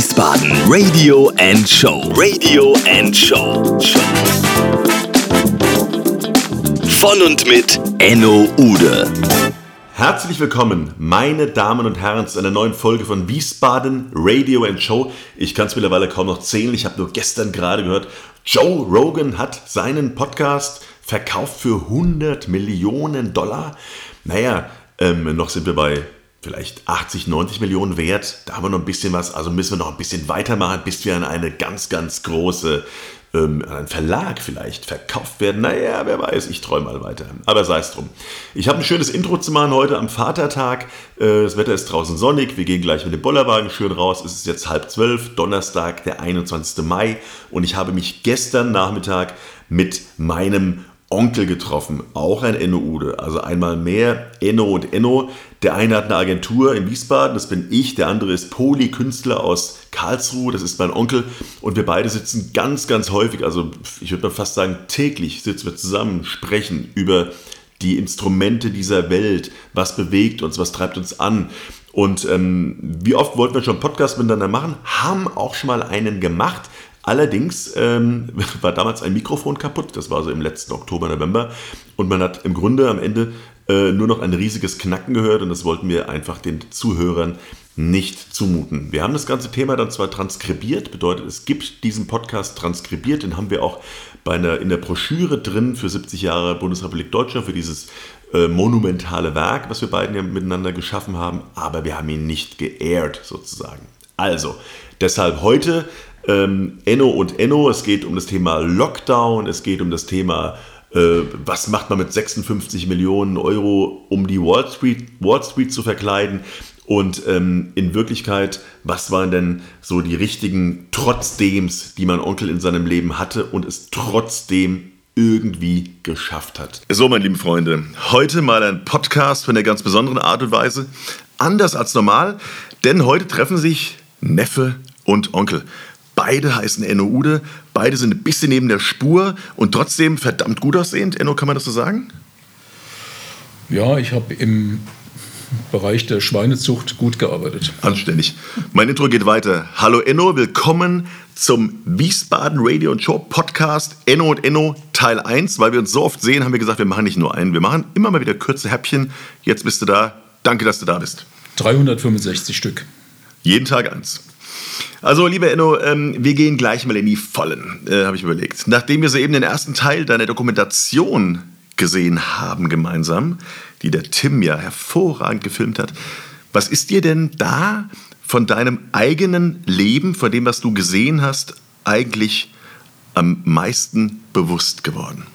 Wiesbaden Radio and Show. Radio and Show. Von und mit Enno Ude. Herzlich willkommen, meine Damen und Herren, zu einer neuen Folge von Wiesbaden Radio and Show. Ich kann es mittlerweile kaum noch zählen. Ich habe nur gestern gerade gehört, Joe Rogan hat seinen Podcast verkauft für 100 Millionen Dollar. Naja, ähm, noch sind wir bei vielleicht 80, 90 Millionen wert. Da haben wir noch ein bisschen was. Also müssen wir noch ein bisschen weitermachen, bis wir an eine ganz, ganz große, ähm, an einen Verlag vielleicht verkauft werden. Naja, wer weiß, ich träume mal weiter. Aber sei es drum. Ich habe ein schönes Intro zu machen heute am Vatertag. Äh, das Wetter ist draußen sonnig. Wir gehen gleich mit dem Bollerwagen schön raus. Es ist jetzt halb zwölf, Donnerstag, der 21. Mai. Und ich habe mich gestern Nachmittag mit meinem Onkel getroffen, auch ein Enno Ude. Also einmal mehr Enno und Enno. Der eine hat eine Agentur in Wiesbaden, das bin ich. Der andere ist Poli, Künstler aus Karlsruhe, das ist mein Onkel. Und wir beide sitzen ganz, ganz häufig, also ich würde mal fast sagen täglich, sitzen wir zusammen, sprechen über die Instrumente dieser Welt, was bewegt uns, was treibt uns an. Und ähm, wie oft wollten wir schon einen Podcast miteinander machen, haben auch schon mal einen gemacht. Allerdings ähm, war damals ein Mikrofon kaputt, das war so im letzten Oktober, November, und man hat im Grunde am Ende äh, nur noch ein riesiges Knacken gehört und das wollten wir einfach den Zuhörern nicht zumuten. Wir haben das ganze Thema dann zwar transkribiert, bedeutet, es gibt diesen Podcast transkribiert, den haben wir auch bei einer, in der Broschüre drin für 70 Jahre Bundesrepublik Deutschland, für dieses äh, monumentale Werk, was wir beiden ja miteinander geschaffen haben, aber wir haben ihn nicht geehrt sozusagen. Also, deshalb heute ähm, Enno und Enno. Es geht um das Thema Lockdown, es geht um das Thema, äh, was macht man mit 56 Millionen Euro, um die Wall Street, Wall Street zu verkleiden. Und ähm, in Wirklichkeit, was waren denn so die richtigen Trotzdems, die mein Onkel in seinem Leben hatte und es trotzdem irgendwie geschafft hat. So, meine lieben Freunde, heute mal ein Podcast von einer ganz besonderen Art und Weise. Anders als normal, denn heute treffen sich Neffe und Onkel. Beide heißen Enno Ude, beide sind ein bisschen neben der Spur und trotzdem verdammt gut aussehend. Enno, kann man das so sagen? Ja, ich habe im Bereich der Schweinezucht gut gearbeitet. Anständig. Mein Intro geht weiter. Hallo Enno, willkommen zum Wiesbaden Radio und Show Podcast Enno und Enno Teil 1. Weil wir uns so oft sehen, haben wir gesagt, wir machen nicht nur einen, wir machen immer mal wieder kurze Häppchen. Jetzt bist du da. Danke, dass du da bist. 365 Stück. Jeden Tag eins. Also, lieber Enno, ähm, wir gehen gleich mal in die Vollen, äh, habe ich überlegt. Nachdem wir soeben den ersten Teil deiner Dokumentation gesehen haben gemeinsam, die der Tim ja hervorragend gefilmt hat, was ist dir denn da von deinem eigenen Leben, von dem, was du gesehen hast, eigentlich am meisten bewusst geworden?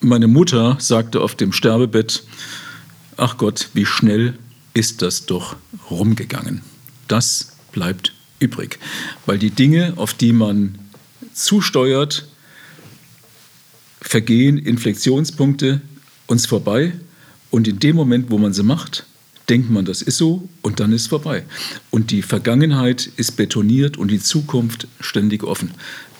Meine Mutter sagte auf dem Sterbebett, ach Gott, wie schnell ist das doch rumgegangen. Das bleibt übrig, weil die Dinge, auf die man zusteuert, vergehen, Inflektionspunkte uns vorbei und in dem Moment, wo man sie macht, denkt man, das ist so und dann ist vorbei. Und die Vergangenheit ist betoniert und die Zukunft ständig offen.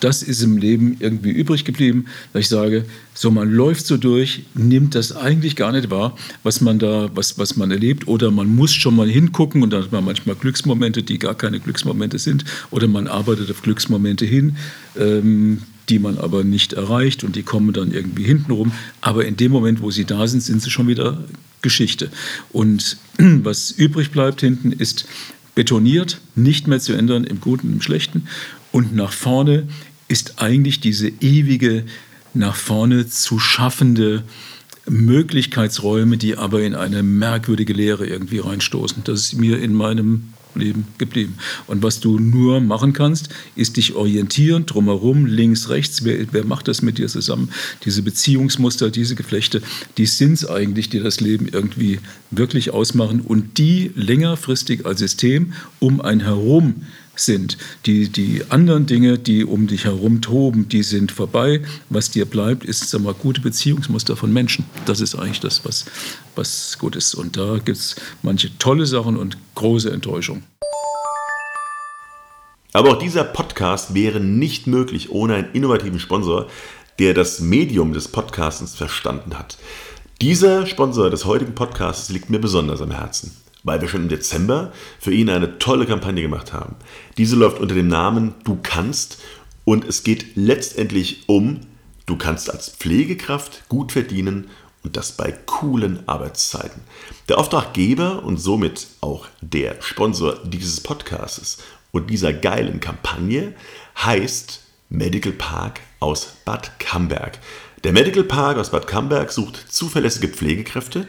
Das ist im Leben irgendwie übrig geblieben, dass ich sage, so man läuft so durch, nimmt das eigentlich gar nicht wahr, was man da, was, was man erlebt, oder man muss schon mal hingucken und dann hat man manchmal Glücksmomente, die gar keine Glücksmomente sind, oder man arbeitet auf Glücksmomente hin. Ähm, die man aber nicht erreicht und die kommen dann irgendwie hintenrum. Aber in dem Moment, wo sie da sind, sind sie schon wieder Geschichte. Und was übrig bleibt hinten ist betoniert, nicht mehr zu ändern im Guten und im Schlechten. Und nach vorne ist eigentlich diese ewige, nach vorne zu schaffende Möglichkeitsräume, die aber in eine merkwürdige Leere irgendwie reinstoßen. Das ist mir in meinem Leben geblieben. Und was du nur machen kannst, ist dich orientieren, drumherum, links, rechts. Wer, wer macht das mit dir zusammen? Diese Beziehungsmuster, diese Geflechte, die sind es eigentlich, die das Leben irgendwie wirklich ausmachen und die längerfristig als System um ein herum sind. Die, die anderen Dinge, die um dich herum toben, die sind vorbei. Was dir bleibt, ist sag mal, gute Beziehungsmuster von Menschen. Das ist eigentlich das, was, was gut ist. Und da gibt es manche tolle Sachen und große Enttäuschung. Aber auch dieser Podcast wäre nicht möglich ohne einen innovativen Sponsor, der das Medium des Podcastens verstanden hat. Dieser Sponsor des heutigen Podcasts liegt mir besonders am Herzen weil wir schon im Dezember für ihn eine tolle Kampagne gemacht haben. Diese läuft unter dem Namen Du kannst und es geht letztendlich um, du kannst als Pflegekraft gut verdienen und das bei coolen Arbeitszeiten. Der Auftraggeber und somit auch der Sponsor dieses Podcasts und dieser geilen Kampagne heißt Medical Park aus Bad Camberg. Der Medical Park aus Bad Camberg sucht zuverlässige Pflegekräfte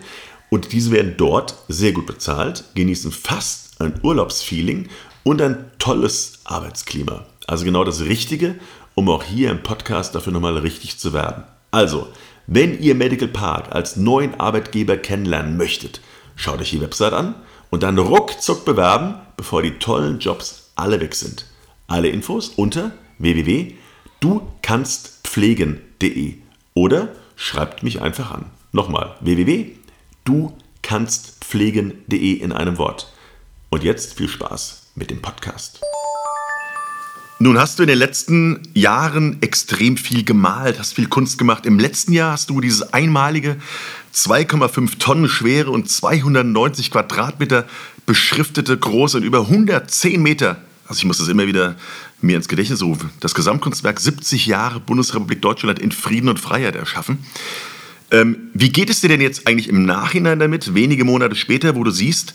und diese werden dort sehr gut bezahlt, genießen fast ein Urlaubsfeeling und ein tolles Arbeitsklima. Also genau das Richtige, um auch hier im Podcast dafür nochmal richtig zu werden. Also, wenn ihr Medical Park als neuen Arbeitgeber kennenlernen möchtet, schaut euch die Website an und dann ruckzuck bewerben, bevor die tollen Jobs alle weg sind. Alle Infos unter www.dukannstpflegen.de oder schreibt mich einfach an. Nochmal www.dukannstpflegen.de in einem Wort. Und jetzt viel Spaß mit dem Podcast. Nun hast du in den letzten Jahren extrem viel gemalt, hast viel Kunst gemacht. Im letzten Jahr hast du dieses einmalige 2,5 Tonnen schwere und 290 Quadratmeter beschriftete große und über 110 Meter, also ich muss das immer wieder mir ins Gedächtnis rufen, das Gesamtkunstwerk 70 Jahre Bundesrepublik Deutschland in Frieden und Freiheit erschaffen. Ähm, wie geht es dir denn jetzt eigentlich im Nachhinein damit, wenige Monate später, wo du siehst,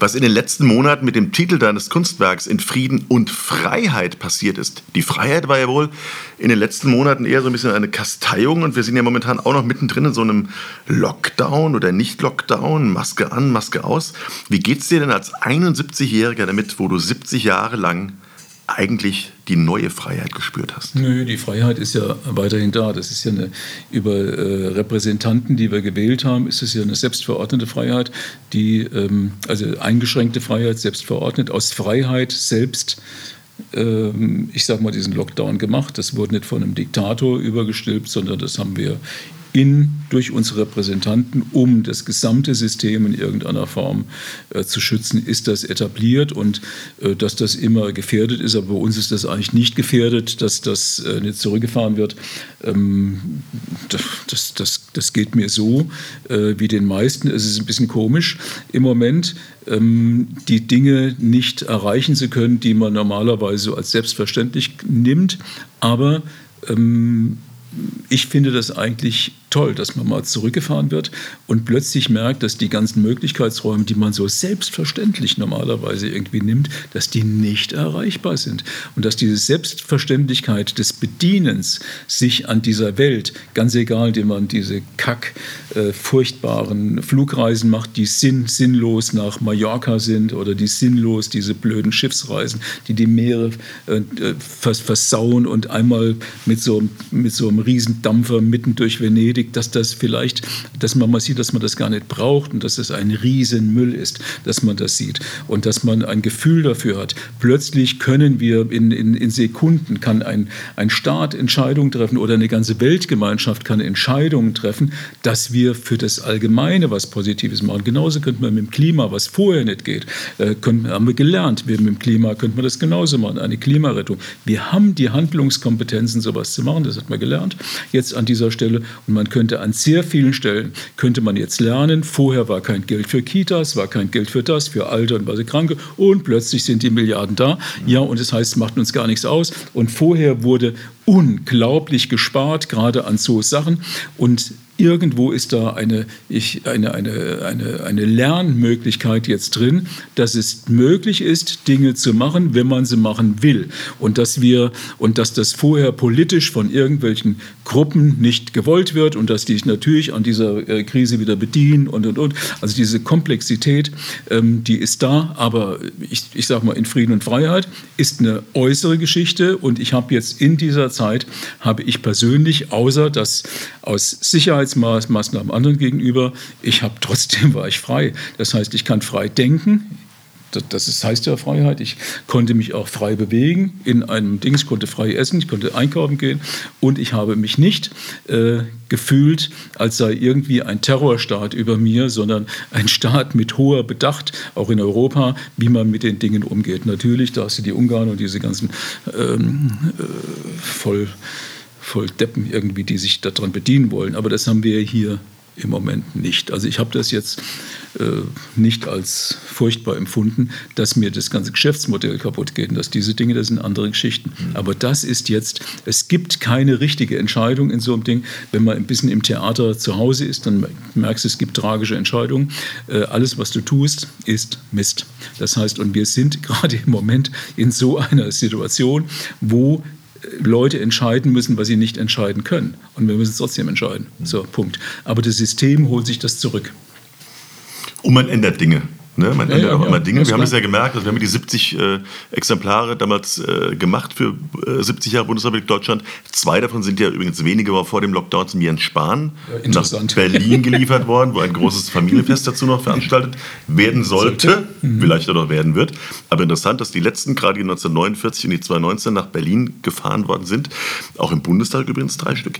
was in den letzten Monaten mit dem Titel deines Kunstwerks in Frieden und Freiheit passiert ist. Die Freiheit war ja wohl in den letzten Monaten eher so ein bisschen eine Kasteiung und wir sind ja momentan auch noch mittendrin in so einem Lockdown oder Nicht-Lockdown, Maske an, Maske aus. Wie geht es dir denn als 71-Jähriger damit, wo du 70 Jahre lang eigentlich die neue Freiheit gespürt hast? Nö, die Freiheit ist ja weiterhin da. Das ist ja eine, über äh, Repräsentanten, die wir gewählt haben, ist es ja eine selbstverordnete Freiheit, die, ähm, also eingeschränkte Freiheit, selbstverordnet, aus Freiheit selbst ähm, ich sage mal, diesen Lockdown gemacht. Das wurde nicht von einem Diktator übergestülpt, sondern das haben wir in, durch unsere Repräsentanten, um das gesamte System in irgendeiner Form äh, zu schützen, ist das etabliert und äh, dass das immer gefährdet ist. Aber bei uns ist das eigentlich nicht gefährdet, dass das äh, nicht zurückgefahren wird. Ähm, das, das, das geht mir so äh, wie den meisten. Es ist ein bisschen komisch im Moment, ähm, die Dinge nicht erreichen zu können, die man normalerweise als selbstverständlich nimmt. Aber ähm, ich finde das eigentlich toll, dass man mal zurückgefahren wird und plötzlich merkt, dass die ganzen Möglichkeitsräume, die man so selbstverständlich normalerweise irgendwie nimmt, dass die nicht erreichbar sind. Und dass diese Selbstverständlichkeit des Bedienens sich an dieser Welt, ganz egal, indem man diese kack äh, furchtbaren Flugreisen macht, die sinn sinnlos nach Mallorca sind oder die sinnlos diese blöden Schiffsreisen, die die Meere äh, äh vers versauen und einmal mit so, mit so einem Riesendampfer mitten durch Venedig dass das vielleicht, dass man mal sieht, dass man das gar nicht braucht und dass es ein Riesenmüll ist, dass man das sieht und dass man ein Gefühl dafür hat. Plötzlich können wir in, in, in Sekunden, kann ein, ein Staat Entscheidungen treffen oder eine ganze Weltgemeinschaft kann Entscheidungen treffen, dass wir für das Allgemeine was Positives machen. Genauso könnte man mit dem Klima, was vorher nicht geht, äh, können, haben wir gelernt. Wir mit dem Klima könnte man das genauso machen, eine Klimarettung. Wir haben die Handlungskompetenzen, sowas zu machen, das hat man gelernt jetzt an dieser Stelle und man könnte an sehr vielen Stellen, könnte man jetzt lernen, vorher war kein Geld für Kitas, war kein Geld für das, für Alte und was Kranke und plötzlich sind die Milliarden da. Ja, und das heißt, es macht uns gar nichts aus. Und vorher wurde unglaublich gespart, gerade an so Sachen. Und irgendwo ist da eine, ich, eine, eine, eine, eine Lernmöglichkeit jetzt drin, dass es möglich ist, Dinge zu machen, wenn man sie machen will. Und dass wir und dass das vorher politisch von irgendwelchen Gruppen nicht gewollt wird und dass die sich natürlich an dieser äh, Krise wieder bedienen und und und. Also diese Komplexität, ähm, die ist da, aber ich, ich sage mal, in Frieden und Freiheit ist eine äußere Geschichte und ich habe jetzt in dieser Zeit, habe ich persönlich, außer dass aus Sicherheits Sicherheitsmaßnahmen anderen gegenüber. Ich habe trotzdem war ich frei. Das heißt, ich kann frei denken. Das, das heißt ja Freiheit. Ich konnte mich auch frei bewegen in einem Ding. Ich konnte frei essen, ich konnte einkaufen gehen und ich habe mich nicht äh, gefühlt, als sei irgendwie ein Terrorstaat über mir, sondern ein Staat mit hoher Bedacht, auch in Europa, wie man mit den Dingen umgeht. Natürlich, da hast du die Ungarn und diese ganzen ähm, äh, voll voll Deppen irgendwie, die sich daran bedienen wollen. Aber das haben wir hier im Moment nicht. Also ich habe das jetzt äh, nicht als furchtbar empfunden, dass mir das ganze Geschäftsmodell kaputt geht. Und dass diese Dinge, das sind andere Geschichten. Mhm. Aber das ist jetzt, es gibt keine richtige Entscheidung in so einem Ding. Wenn man ein bisschen im Theater zu Hause ist, dann merkst du, es gibt tragische Entscheidungen. Äh, alles, was du tust, ist Mist. Das heißt, und wir sind gerade im Moment in so einer Situation, wo Leute entscheiden müssen, was sie nicht entscheiden können. Und wir müssen es trotzdem entscheiden. So, Punkt. Aber das System holt sich das zurück. Und man ändert Dinge. Ne? Man ja, ändert ja, auch ja, immer Dinge. Wir haben es ja gemerkt, also wir haben die 70 äh, Exemplare damals äh, gemacht für äh, 70 Jahre Bundesrepublik Deutschland. Zwei davon sind ja übrigens wenige Wochen vor dem Lockdown zum Jens Spahn nach Berlin geliefert worden, wo ein großes Familienfest dazu noch veranstaltet werden sollte, sollte. Mhm. vielleicht auch noch werden wird. Aber interessant, dass die letzten, gerade die 1949 und die 2019 nach Berlin gefahren worden sind. Auch im Bundestag übrigens drei Stück.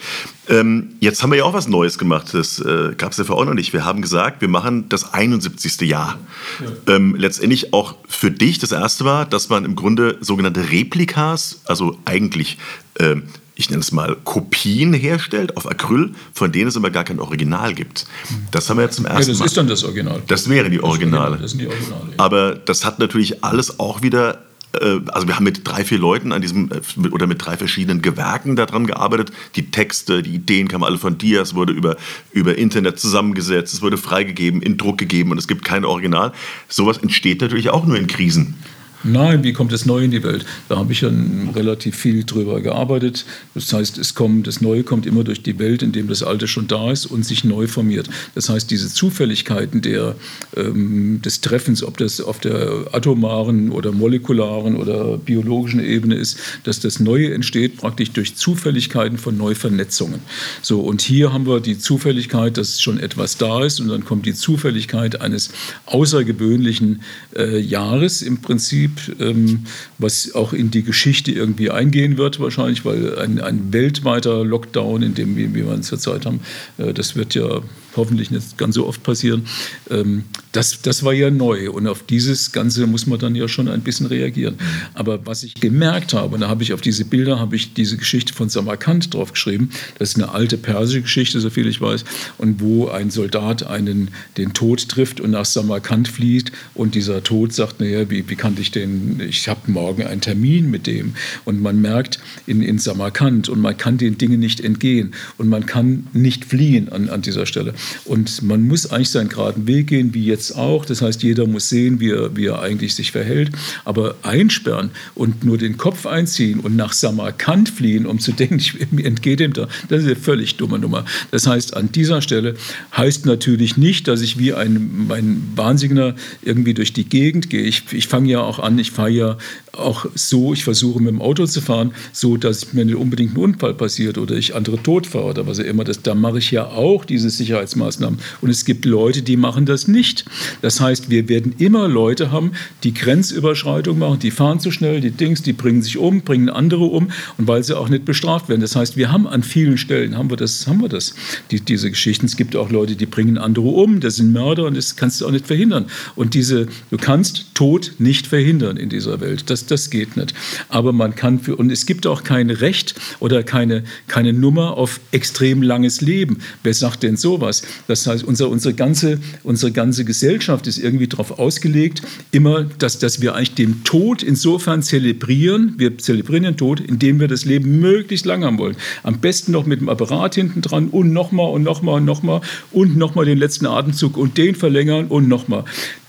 Ähm, jetzt haben wir ja auch was Neues gemacht. Das äh, gab es ja vorher auch noch nicht. Wir haben gesagt, wir machen das 71. Jahr ja. ähm, letztendlich auch für dich das erste war, dass man im Grunde sogenannte Replikas, also eigentlich, äh, ich nenne es mal Kopien herstellt auf Acryl, von denen es aber gar kein Original gibt. Das haben wir jetzt zum ersten Mal. Ja, das Mal. ist dann das Original. Das wären die Originale. Das, sind die Originale ja. Aber das hat natürlich alles auch wieder also wir haben mit drei, vier Leuten an diesem äh, oder mit drei verschiedenen Gewerken daran gearbeitet. Die Texte, die Ideen kamen alle von dir. Es wurde über, über Internet zusammengesetzt, es wurde freigegeben, in Druck gegeben und es gibt kein Original. Sowas entsteht natürlich auch nur in Krisen. Nein, wie kommt das Neue in die Welt? Da habe ich ja relativ viel drüber gearbeitet. Das heißt, es kommt, das Neue kommt immer durch die Welt, indem das Alte schon da ist und sich neu formiert. Das heißt, diese Zufälligkeiten der, ähm, des Treffens, ob das auf der atomaren oder molekularen oder biologischen Ebene ist, dass das Neue entsteht praktisch durch Zufälligkeiten von Neuvernetzungen. So, und hier haben wir die Zufälligkeit, dass schon etwas da ist und dann kommt die Zufälligkeit eines außergewöhnlichen äh, Jahres im Prinzip Prinzip, ähm, was auch in die Geschichte irgendwie eingehen wird, wahrscheinlich, weil ein, ein weltweiter Lockdown, in dem wie, wir es zurzeit haben, äh, das wird ja hoffentlich nicht ganz so oft passieren. Ähm, das, das war ja neu und auf dieses Ganze muss man dann ja schon ein bisschen reagieren. Aber was ich gemerkt habe, und da habe ich auf diese Bilder, habe ich diese Geschichte von Samarkand drauf geschrieben, das ist eine alte persische Geschichte, so viel ich weiß, und wo ein Soldat einen, den Tod trifft und nach Samarkand flieht und dieser Tod sagt, naja, wie, wie kann ich den, ich habe morgen einen Termin mit dem und man merkt in, in Samarkand und man kann den Dingen nicht entgehen und man kann nicht fliehen an, an dieser Stelle. Und man muss eigentlich seinen geraden Weg gehen, wie jetzt auch. Das heißt, jeder muss sehen, wie er, wie er eigentlich sich verhält. Aber einsperren und nur den Kopf einziehen und nach Samarkand fliehen, um zu denken, ich, mir entgeht ihm da, das ist eine völlig dumme Nummer. Das heißt, an dieser Stelle heißt natürlich nicht, dass ich wie ein, mein Wahnsinniger irgendwie durch die Gegend gehe. Ich, ich fange ja auch an, ich fahre ja auch so, ich versuche mit dem Auto zu fahren, so dass mir nicht unbedingt ein Unfall passiert oder ich andere tot fahre oder was auch immer. Das, da mache ich ja auch diese Sicherheitsmaßnahmen. Und es gibt Leute, die machen das nicht. Das heißt, wir werden immer Leute haben, die Grenzüberschreitung machen, die fahren zu schnell, die Dings, die bringen sich um, bringen andere um und weil sie auch nicht bestraft werden. Das heißt, wir haben an vielen Stellen, haben wir das, haben wir das, die, diese Geschichten. Es gibt auch Leute, die bringen andere um, das sind Mörder und das kannst du auch nicht verhindern. Und diese, du kannst Tod nicht verhindern in dieser Welt. Das, das geht nicht. Aber man kann für, und es gibt auch kein Recht oder keine, keine Nummer auf extrem langes Leben. Wer sagt denn sowas? Das heißt, unser, unsere, ganze, unsere ganze Gesellschaft ist irgendwie darauf ausgelegt, immer, dass, dass wir eigentlich den Tod insofern zelebrieren, wir zelebrieren den Tod, indem wir das Leben möglichst lang haben wollen. Am besten noch mit dem Apparat hinten dran und nochmal und nochmal und nochmal und nochmal den letzten Atemzug und den verlängern und nochmal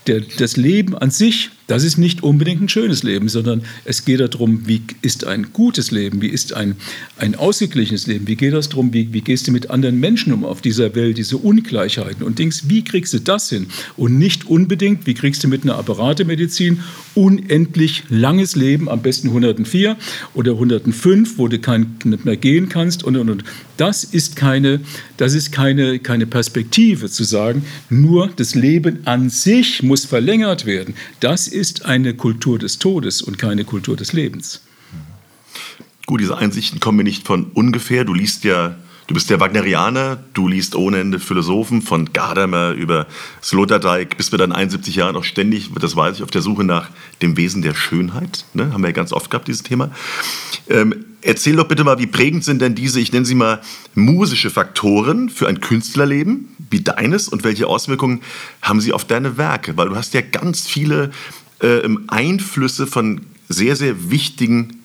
der, das Leben an sich, das ist nicht unbedingt ein schönes Leben, sondern es geht darum, wie ist ein gutes Leben, wie ist ein, ein ausgeglichenes Leben, wie geht das darum, wie, wie gehst du mit anderen Menschen um auf dieser Welt, diese Ungleichheiten und Dings, wie kriegst du das hin? Und nicht unbedingt, wie kriegst du mit einer Apparatemedizin unendlich langes Leben, am besten 104 oder 105, wo du kein, nicht mehr gehen kannst und, und, und. Das ist keine, das ist keine, keine Perspektive zu sagen, nur das Leben an sich muss verlängert werden. Das ist eine Kultur des Todes und keine Kultur des Lebens. Gut, diese Einsichten kommen mir nicht von ungefähr. Du liest ja Du bist der Wagnerianer, du liest ohne Ende Philosophen, von Gadamer über Sloterdijk, bist mit deinen 71 Jahren auch ständig, das weiß ich, auf der Suche nach dem Wesen der Schönheit. Ne? Haben wir ja ganz oft gehabt, dieses Thema. Ähm, Erzähl doch bitte mal, wie prägend sind denn diese, ich nenne sie mal, musische Faktoren für ein Künstlerleben wie deines und welche Auswirkungen haben sie auf deine Werke? Weil du hast ja ganz viele äh, Einflüsse von sehr, sehr wichtigen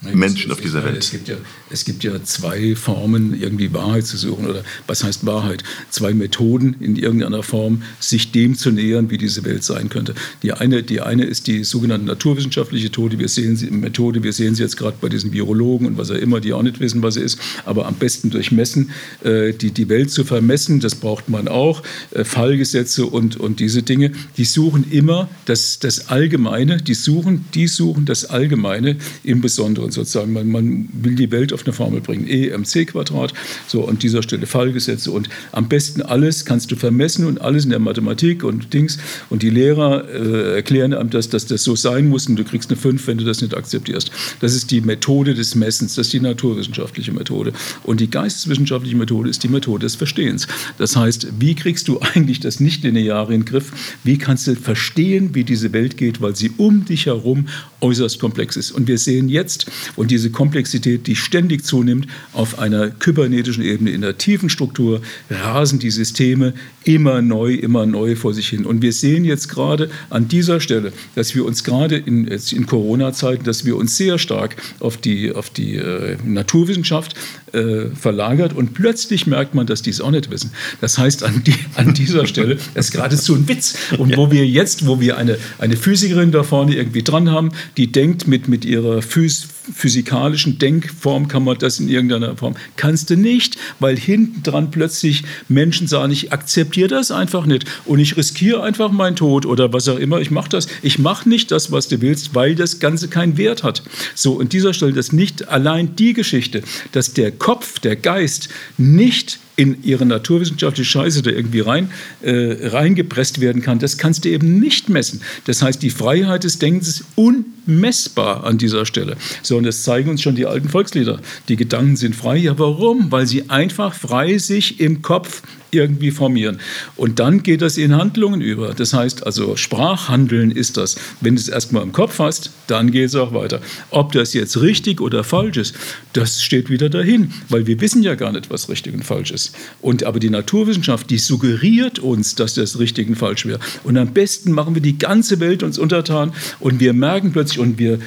Menschen auf dieser Welt. Es gibt, ja, es gibt ja zwei Formen, irgendwie Wahrheit zu suchen. Oder was heißt Wahrheit? Zwei Methoden in irgendeiner Form, sich dem zu nähern, wie diese Welt sein könnte. Die eine, die eine ist die sogenannte naturwissenschaftliche Methode. Wir sehen sie, Methode. Wir sehen sie jetzt gerade bei diesen Biologen und was auch immer, die auch nicht wissen, was sie ist. Aber am besten durch Messen. Äh, die, die Welt zu vermessen, das braucht man auch. Äh, Fallgesetze und, und diese Dinge. Die suchen immer das, das Allgemeine. Die suchen, die suchen das Allgemeine im Besonderen sozusagen. Man, man will die Welt auf eine Formel bringen. E mc Quadrat, so an dieser Stelle Fallgesetze und am besten alles kannst du vermessen und alles in der Mathematik und Dings und die Lehrer äh, erklären einem, dass, dass das so sein muss und du kriegst eine 5, wenn du das nicht akzeptierst. Das ist die Methode des Messens, das ist die naturwissenschaftliche Methode. Und die geisteswissenschaftliche Methode ist die Methode des Verstehens. Das heißt, wie kriegst du eigentlich das Nichtlineare in den Griff? Wie kannst du verstehen, wie diese Welt geht, weil sie um dich herum äußerst komplex ist. Und wir sehen jetzt, und diese Komplexität, die ständig zunimmt, auf einer kybernetischen Ebene, in der tiefen Struktur, rasen die Systeme immer neu, immer neu vor sich hin. Und wir sehen jetzt gerade an dieser Stelle, dass wir uns gerade in, in Corona-Zeiten, dass wir uns sehr stark auf die, auf die äh, Naturwissenschaft äh, verlagert und plötzlich merkt man, dass die es auch nicht wissen. Das heißt, an, die, an dieser Stelle, ist geradezu ein Witz. Und wo wir jetzt, wo wir eine, eine Physikerin da vorne irgendwie dran haben, die denkt mit, mit ihrer Phys physikalischen Denkform kann man das in irgendeiner Form. Kannst du nicht, weil hinten dran plötzlich Menschen sagen, ich akzeptiere das einfach nicht und ich riskiere einfach meinen Tod oder was auch immer. Ich mache das. Ich mache nicht das, was du willst, weil das Ganze keinen Wert hat. So, an dieser Stelle, das nicht allein die Geschichte, dass der Kopf, der Geist nicht in ihre naturwissenschaftliche Scheiße da irgendwie rein, äh, reingepresst werden kann, das kannst du eben nicht messen. Das heißt, die Freiheit des Denkens ist unmessbar an dieser Stelle. So, und das zeigen uns schon die alten Volkslieder. Die Gedanken sind frei. Ja, warum? Weil sie einfach frei sich im Kopf irgendwie formieren. Und dann geht das in Handlungen über. Das heißt also, Sprachhandeln ist das. Wenn du es erstmal im Kopf hast, dann geht es auch weiter. Ob das jetzt richtig oder falsch ist, das steht wieder dahin, weil wir wissen ja gar nicht, was richtig und falsch ist. Und aber die Naturwissenschaft, die suggeriert uns, dass das richtig und falsch wäre. Und am besten machen wir die ganze Welt uns untertan und wir merken plötzlich und wir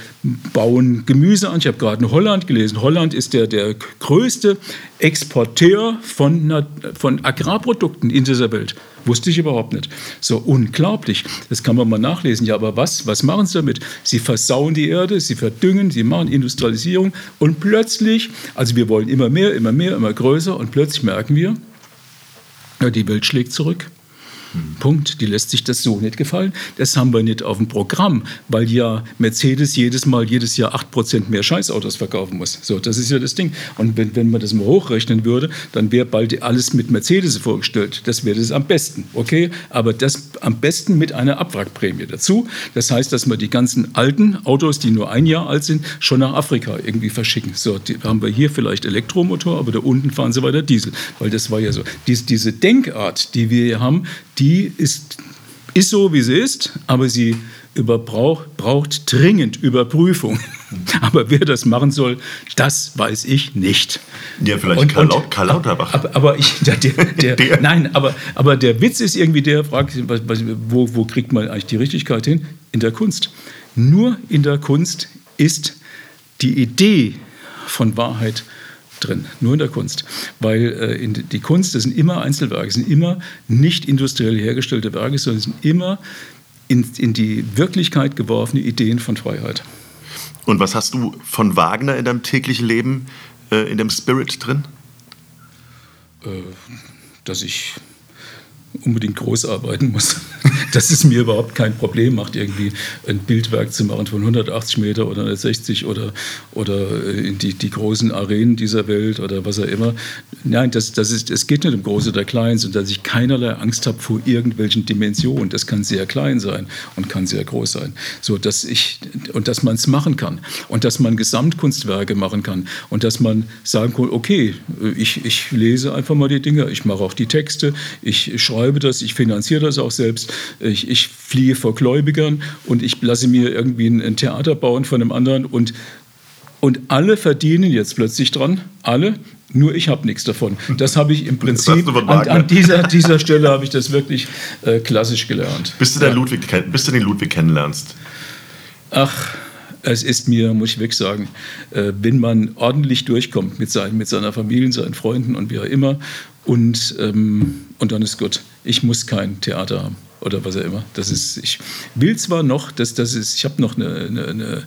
bauen Gemüse an. Ich habe gerade in Holland gelesen. Holland ist der, der größte Exporteur von, von Agrarprodukten in dieser Welt. Wusste ich überhaupt nicht. So unglaublich. Das kann man mal nachlesen. Ja, aber was? Was machen sie damit? Sie versauen die Erde, sie verdüngen, sie machen Industrialisierung und plötzlich, also wir wollen immer mehr, immer mehr, immer größer und plötzlich merken wir, ja, die Welt schlägt zurück. Punkt. Die lässt sich das so nicht gefallen. Das haben wir nicht auf dem Programm, weil ja Mercedes jedes Mal, jedes Jahr 8% mehr Scheißautos verkaufen muss. So, das ist ja das Ding. Und wenn, wenn man das mal hochrechnen würde, dann wäre bald alles mit Mercedes vorgestellt. Das wäre das am besten. Okay? Aber das am besten mit einer Abwrackprämie dazu. Das heißt, dass wir die ganzen alten Autos, die nur ein Jahr alt sind, schon nach Afrika irgendwie verschicken. So, die haben wir hier vielleicht Elektromotor, aber da unten fahren sie weiter Diesel. Weil das war ja so. Dies, diese Denkart, die wir hier haben, die ist, ist so, wie sie ist, aber sie überbraucht, braucht dringend Überprüfung. Aber wer das machen soll, das weiß ich nicht. Ja, vielleicht und, Karl, und, Karl Lauterbach. Aber, aber ich, der, der, der, nein, aber, aber der Witz ist irgendwie der, fragt, wo, wo kriegt man eigentlich die Richtigkeit hin? In der Kunst. Nur in der Kunst ist die Idee von Wahrheit drin, nur in der Kunst. Weil äh, in die Kunst, das sind immer Einzelwerke, sind immer nicht industriell hergestellte Werke, sondern sind immer in, in die Wirklichkeit geworfene Ideen von Freiheit. Und was hast du von Wagner in deinem täglichen Leben, äh, in dem Spirit drin? Äh, dass ich unbedingt groß arbeiten muss. dass es mir überhaupt kein Problem macht, irgendwie ein Bildwerk zu machen von 180 Meter oder 160 oder, oder äh, in die, die großen Arenen dieser Welt oder was auch immer. Nein, das, das ist, es geht nicht um Groß oder Klein, sondern dass ich keinerlei Angst habe vor irgendwelchen Dimensionen. Das kann sehr klein sein und kann sehr groß sein. So, dass ich, und dass man es machen kann und dass man Gesamtkunstwerke machen kann und dass man sagen kann, okay, ich, ich lese einfach mal die Dinge, ich mache auch die Texte, ich schreibe das, ich finanziere das auch selbst ich, ich fliehe vor Gläubigern und ich lasse mir irgendwie ein, ein Theater bauen von einem anderen und Und alle verdienen jetzt plötzlich dran, alle, nur ich habe nichts davon. Das habe ich im Prinzip, an, an, dieser, dieser Stelle habe ich das wirklich äh, klassisch gelernt. Bis du, ja. Ludwig, bis du den Ludwig kennenlernst. Ach, es ist mir, muss ich weg sagen, äh, wenn man ordentlich durchkommt mit, sein, mit seiner Familie, seinen Freunden und wie auch immer und, ähm, und dann ist gut. Ich muss kein Theater haben oder was auch immer. Das ist, ich will zwar noch, dass das ist, ich habe noch eine, eine, eine,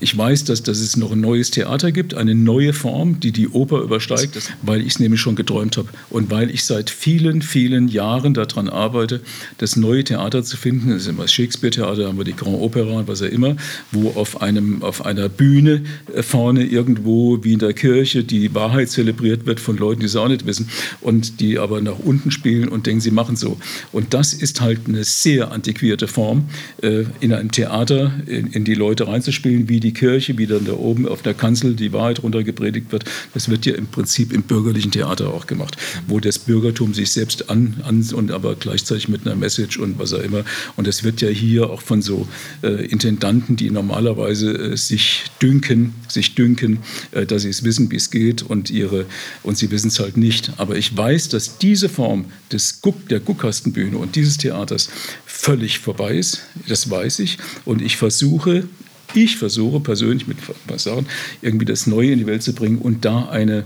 ich weiß, dass, dass es noch ein neues Theater gibt, eine neue Form, die die Oper übersteigt, weil ich es nämlich schon geträumt habe und weil ich seit vielen, vielen Jahren daran arbeite, das neue Theater zu finden. Das ist immer das Shakespeare-Theater, haben wir die Grand Opera was auch immer, wo auf, einem, auf einer Bühne äh, vorne irgendwo, wie in der Kirche, die Wahrheit zelebriert wird von Leuten, die es auch nicht wissen und die aber nach unten spielen und denken, sie machen so. Und das ist halt eine sehr antiquierte Form, äh, in einem Theater in, in, die Leute reinzuspielen, wie die Kirche, wie dann da oben auf der Kanzel die Wahrheit runtergepredigt wird. Das wird ja im Prinzip im bürgerlichen Theater auch gemacht, wo das Bürgertum sich selbst an, an und aber gleichzeitig mit einer Message und was auch immer. Und das wird ja hier auch von so äh, Intendanten, die normalerweise äh, sich dünken, sich dünken, äh, dass sie es wissen, wie es geht und ihre und sie wissen es halt nicht. Aber ich weiß, dass diese Form des Guck, der Guckkastenbühne und dieses Theaters völlig vorbei ist. Das weiß ich. Und ich versuche, ich versuche persönlich mit Sachen irgendwie das Neue in die Welt zu bringen und da eine,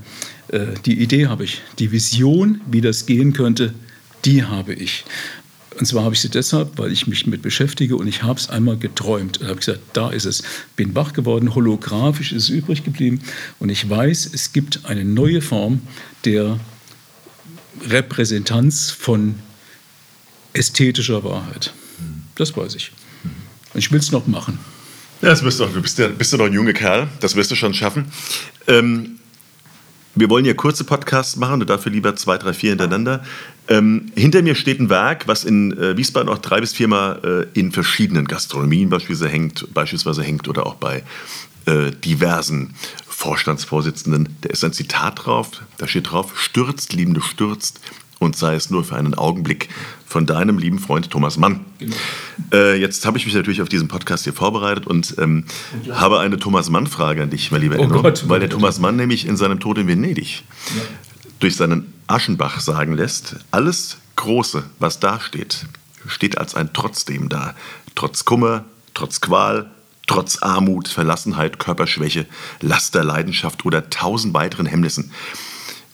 äh, die Idee habe ich, die Vision, wie das gehen könnte, die habe ich. Und zwar habe ich sie deshalb, weil ich mich mit beschäftige und ich habe es einmal geträumt und habe gesagt, da ist es. Bin wach geworden, holographisch ist es übrig geblieben und ich weiß, es gibt eine neue Form der Repräsentanz von ästhetischer Wahrheit. Das weiß ich. Und ich will es noch machen. Ja, das bist du, du bist ja, bist du noch ein junger Kerl, das wirst du schon schaffen. Ähm, wir wollen ja kurze Podcasts machen und dafür lieber zwei, drei, vier hintereinander. Ähm, hinter mir steht ein Werk, was in äh, Wiesbaden auch drei bis viermal äh, in verschiedenen Gastronomien beispielsweise hängt, beispielsweise hängt oder auch bei äh, diversen Vorstandsvorsitzenden. Da ist ein Zitat drauf, da steht drauf, stürzt, Liebende stürzt, und sei es nur für einen Augenblick von deinem lieben Freund Thomas Mann. Genau. Äh, jetzt habe ich mich natürlich auf diesen Podcast hier vorbereitet und ähm, habe eine Thomas Mann-Frage an dich, mein lieber oh Enno, Gott, weil der Thomas Mann nämlich in seinem Tod in Venedig ja. durch seinen Aschenbach sagen lässt, alles Große, was da steht, steht als ein Trotzdem da. Trotz Kummer, trotz Qual, trotz Armut, Verlassenheit, Körperschwäche, Laster, Leidenschaft oder tausend weiteren Hemmnissen.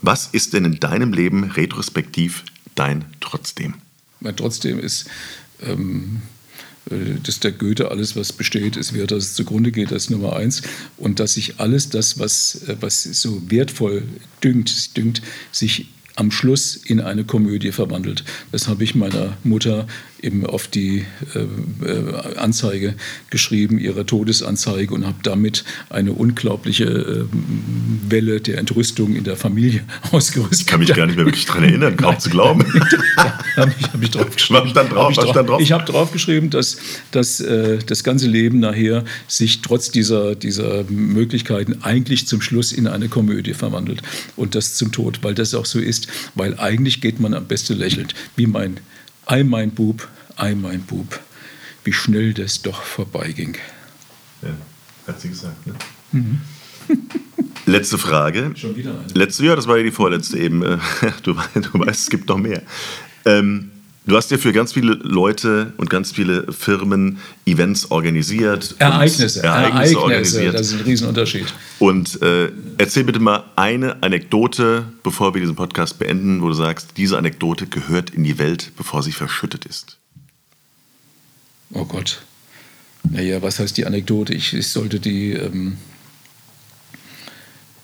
Was ist denn in deinem Leben retrospektiv dein Trotzdem? Mein Trotzdem ist, ähm, äh, dass der Goethe alles, was besteht, ist wert, dass es zugrunde geht, das ist Nummer eins. Und dass sich alles das, was, äh, was so wertvoll düngt, düngt, sich am Schluss in eine Komödie verwandelt. Das habe ich meiner Mutter eben auf die äh, äh, Anzeige geschrieben, ihre Todesanzeige und habe damit eine unglaubliche äh, Welle der Entrüstung in der Familie ausgerüstet. Ich kann mich gar nicht mehr wirklich daran erinnern, kaum zu glauben. habe ich, hab ich drauf geschrieben. Was stand drauf? Hab ich, drauf, drauf? ich habe drauf geschrieben, dass, dass äh, das ganze Leben nachher sich trotz dieser, dieser Möglichkeiten eigentlich zum Schluss in eine Komödie verwandelt und das zum Tod, weil das auch so ist, weil eigentlich geht man am besten lächelnd, wie mein Ei mein Bub, ei mein Bub, wie schnell das doch vorbeiging. Ja, hat sie gesagt, ne? Mhm. Letzte Frage. Schon wieder eine. Letzte, ja, das war ja die vorletzte eben. Du, du weißt, es gibt noch mehr. Ähm, Du hast ja für ganz viele Leute und ganz viele Firmen Events organisiert. Ereignisse. Ereignisse, Ereignisse organisiert. Das ist ein Riesenunterschied. Und äh, erzähl bitte mal eine Anekdote, bevor wir diesen Podcast beenden, wo du sagst, diese Anekdote gehört in die Welt, bevor sie verschüttet ist. Oh Gott. Naja, was heißt die Anekdote? Ich, ich sollte die. Ähm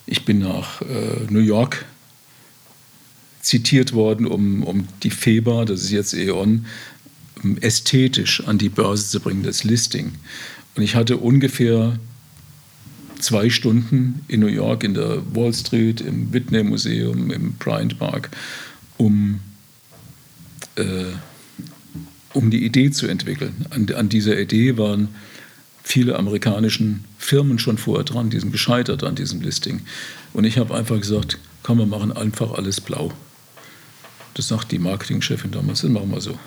ich bin nach äh, New York zitiert worden, um, um die Feber, das ist jetzt E.ON, ästhetisch an die Börse zu bringen, das Listing. Und ich hatte ungefähr zwei Stunden in New York, in der Wall Street, im Whitney Museum, im Bryant Park, um, äh, um die Idee zu entwickeln. An, an dieser Idee waren viele amerikanischen Firmen schon vorher dran, die sind gescheitert an diesem Listing. Und ich habe einfach gesagt, komm, wir machen einfach alles blau. Das sagt die Marketingchefin damals, das machen wir so.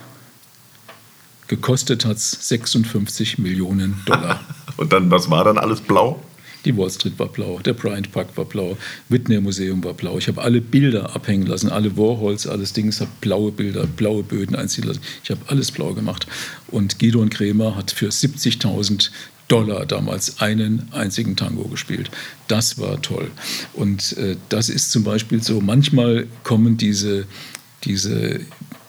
Gekostet hat es 56 Millionen Dollar. Und dann, was war dann alles blau? Die Wall Street war blau, der Bryant Park war blau, Whitney Museum war blau. Ich habe alle Bilder abhängen lassen, alle Warhols, alles Dings, habe blaue Bilder, blaue Böden einziehen lassen. Ich habe alles blau gemacht. Und Guido und Kremer hat für 70.000 Dollar damals einen einzigen Tango gespielt. Das war toll. Und äh, das ist zum Beispiel so, manchmal kommen diese, diese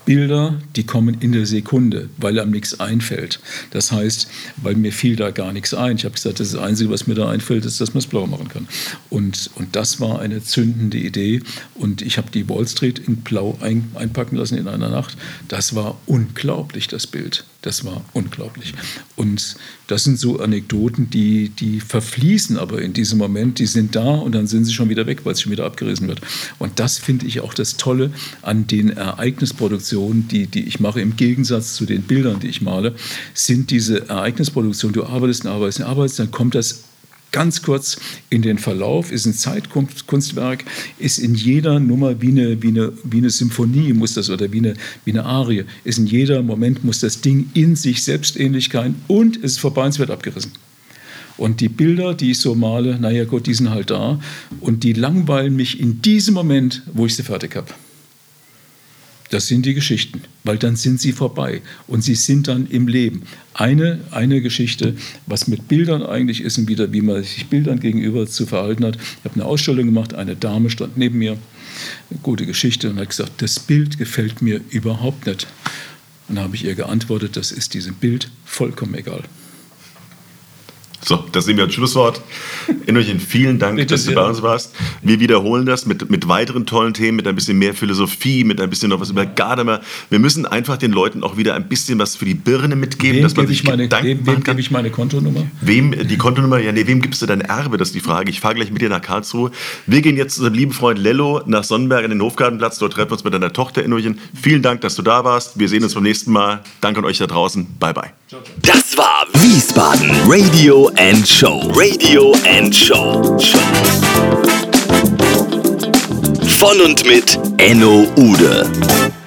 Bilder, die kommen in der Sekunde, weil einem nichts einfällt. Das heißt, weil mir fiel da gar nichts ein. Ich habe gesagt, das, das Einzige, was mir da einfällt, ist, dass man es blau machen kann. Und, und das war eine zündende Idee. Und ich habe die Wall Street in blau ein, einpacken lassen in einer Nacht. Das war unglaublich, das Bild. Das war unglaublich. Und das sind so Anekdoten, die, die verfließen aber in diesem Moment. Die sind da und dann sind sie schon wieder weg, weil es schon wieder abgerissen wird. Und das finde ich auch das Tolle an den Ereignisproduktionen, die, die ich mache, im Gegensatz zu den Bildern, die ich male, sind diese Ereignisproduktionen. Du arbeitest arbeitest arbeitest, dann kommt das ganz kurz in den Verlauf, ist ein Zeitkunstwerk, ist in jeder Nummer wie eine, wie eine, wie eine Symphonie, muss das, oder wie eine, wie eine Arie, ist in jeder Moment, muss das Ding in sich selbst Ähnlichkeit und es ist vorbei und es wird abgerissen. Und die Bilder, die ich so male, naja Gott, die sind halt da und die langweilen mich in diesem Moment, wo ich sie fertig habe. Das sind die Geschichten, weil dann sind sie vorbei und sie sind dann im Leben. Eine, eine Geschichte, was mit Bildern eigentlich ist und wieder, wie man sich Bildern gegenüber zu verhalten hat. Ich habe eine Ausstellung gemacht, eine Dame stand neben mir, eine gute Geschichte, und hat gesagt, das Bild gefällt mir überhaupt nicht. Und dann habe ich ihr geantwortet, das ist diesem Bild vollkommen egal. So, das nehmen wir als Schlusswort. Innochen, vielen Dank, Bitte dass du bei uns warst. Wir wiederholen das mit, mit weiteren tollen Themen, mit ein bisschen mehr Philosophie, mit ein bisschen noch was über Gadamer. Wir müssen einfach den Leuten auch wieder ein bisschen was für die Birne mitgeben, wem dass man sich ich meine, Gedanken wem, wem gebe ich meine Kontonummer? Wem die Kontonummer? Ja, nee, wem gibst du dein Erbe? Das ist die Frage. Ich fahre gleich mit dir nach Karlsruhe. Wir gehen jetzt zu unserem lieben Freund Lello nach Sonnenberg an den Hofgartenplatz. Dort treffen wir uns mit deiner Tochter Innochen. Vielen Dank, dass du da warst. Wir sehen uns beim nächsten Mal. Danke an euch da draußen. Bye, bye. Das war Wiesbaden Radio and Show. Radio and Show. Von und mit Enno Ude.